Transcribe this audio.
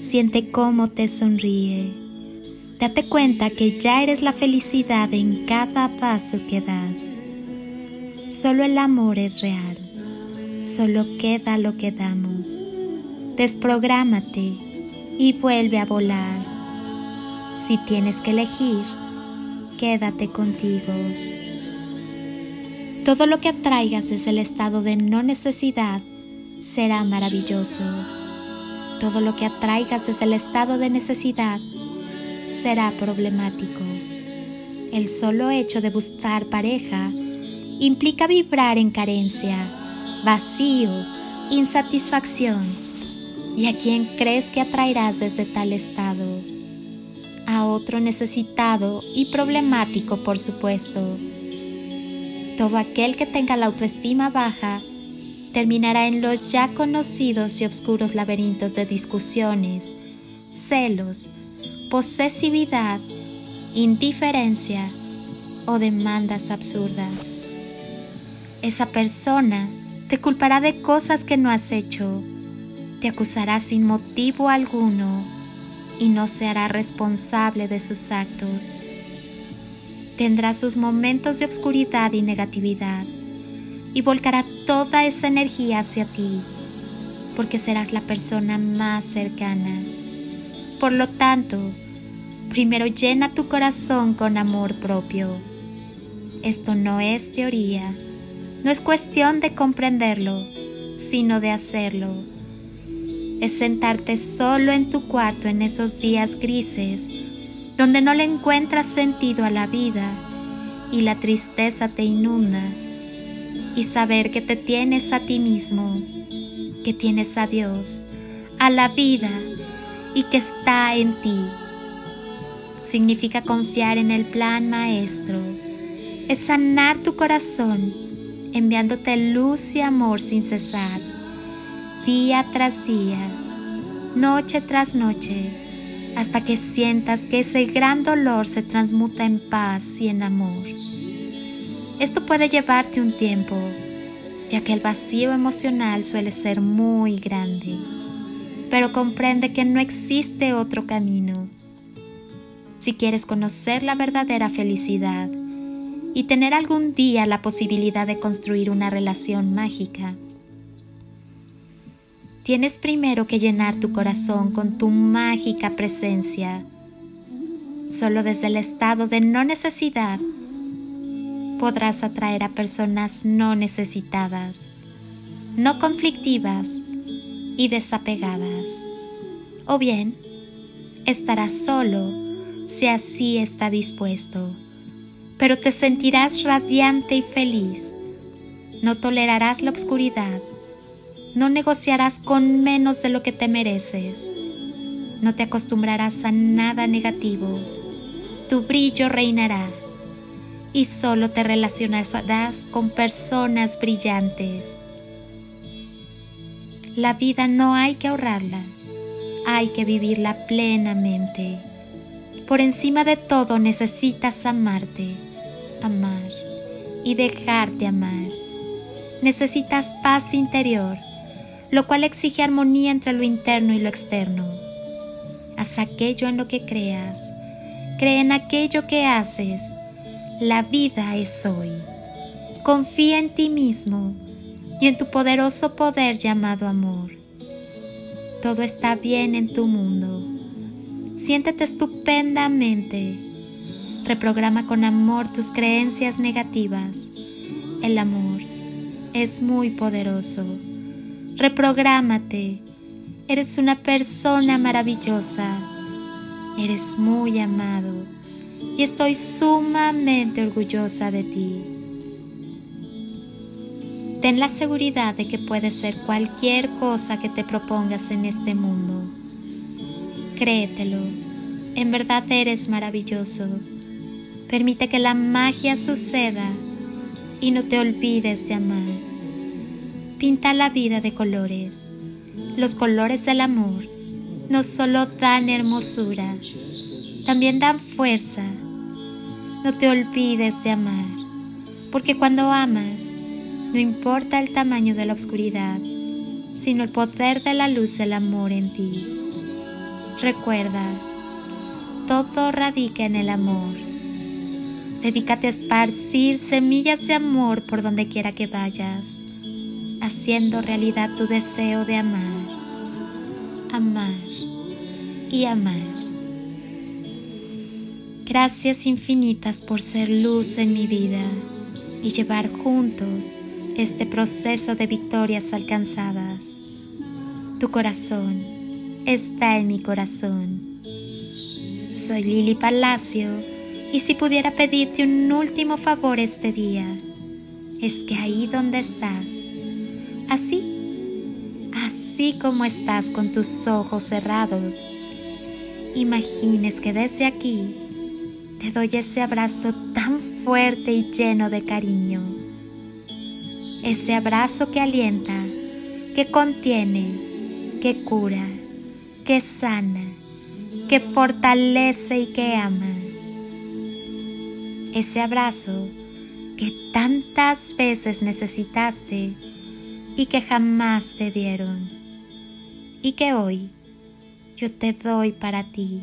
Siente cómo te sonríe. Date cuenta que ya eres la felicidad en cada paso que das. Solo el amor es real. Solo queda lo que damos. Desprográmate y vuelve a volar. Si tienes que elegir, quédate contigo. Todo lo que atraigas es el estado de no necesidad será maravilloso. Todo lo que atraigas desde el estado de necesidad será problemático. El solo hecho de buscar pareja implica vibrar en carencia, vacío, insatisfacción. ¿Y a quién crees que atraerás desde tal estado? a otro necesitado y problemático, por supuesto. Todo aquel que tenga la autoestima baja terminará en los ya conocidos y oscuros laberintos de discusiones, celos, posesividad, indiferencia o demandas absurdas. Esa persona te culpará de cosas que no has hecho, te acusará sin motivo alguno y no se hará responsable de sus actos. Tendrá sus momentos de obscuridad y negatividad y volcará toda esa energía hacia ti, porque serás la persona más cercana. Por lo tanto, primero llena tu corazón con amor propio. Esto no es teoría, no es cuestión de comprenderlo, sino de hacerlo es sentarte solo en tu cuarto en esos días grises donde no le encuentras sentido a la vida y la tristeza te inunda y saber que te tienes a ti mismo, que tienes a Dios, a la vida y que está en ti. Significa confiar en el plan maestro, es sanar tu corazón enviándote luz y amor sin cesar día tras día, noche tras noche, hasta que sientas que ese gran dolor se transmuta en paz y en amor. Esto puede llevarte un tiempo, ya que el vacío emocional suele ser muy grande, pero comprende que no existe otro camino. Si quieres conocer la verdadera felicidad y tener algún día la posibilidad de construir una relación mágica, tienes primero que llenar tu corazón con tu mágica presencia. Solo desde el estado de no necesidad podrás atraer a personas no necesitadas, no conflictivas y desapegadas. O bien, estarás solo si así está dispuesto, pero te sentirás radiante y feliz. No tolerarás la oscuridad no negociarás con menos de lo que te mereces. No te acostumbrarás a nada negativo. Tu brillo reinará y solo te relacionarás con personas brillantes. La vida no hay que ahorrarla, hay que vivirla plenamente. Por encima de todo necesitas amarte, amar y dejarte amar. Necesitas paz interior, lo cual exige armonía entre lo interno y lo externo. Haz aquello en lo que creas, cree en aquello que haces. La vida es hoy. Confía en ti mismo y en tu poderoso poder llamado amor. Todo está bien en tu mundo. Siéntete estupendamente. Reprograma con amor tus creencias negativas. El amor es muy poderoso. Reprográmate. Eres una persona maravillosa. Eres muy amado y estoy sumamente orgullosa de ti. Ten la seguridad de que puedes ser cualquier cosa que te propongas en este mundo. Créetelo, en verdad eres maravilloso. Permite que la magia suceda y no te olvides de amar. Pinta la vida de colores. Los colores del amor no solo dan hermosura, también dan fuerza. No te olvides de amar, porque cuando amas, no importa el tamaño de la oscuridad, sino el poder de la luz del amor en ti. Recuerda, todo radica en el amor. Dedícate a esparcir semillas de amor por donde quiera que vayas, haciendo realidad tu deseo de amar, amar y amar. Gracias infinitas por ser luz en mi vida y llevar juntos este proceso de victorias alcanzadas. Tu corazón está en mi corazón. Soy Lili Palacio y si pudiera pedirte un último favor este día, es que ahí donde estás, así, así como estás con tus ojos cerrados, imagines que desde aquí te doy ese abrazo tan fuerte y lleno de cariño ese abrazo que alienta, que contiene, que cura, que sana, que fortalece y que ama. Ese abrazo que tantas veces necesitaste y que jamás te dieron y que hoy yo te doy para ti.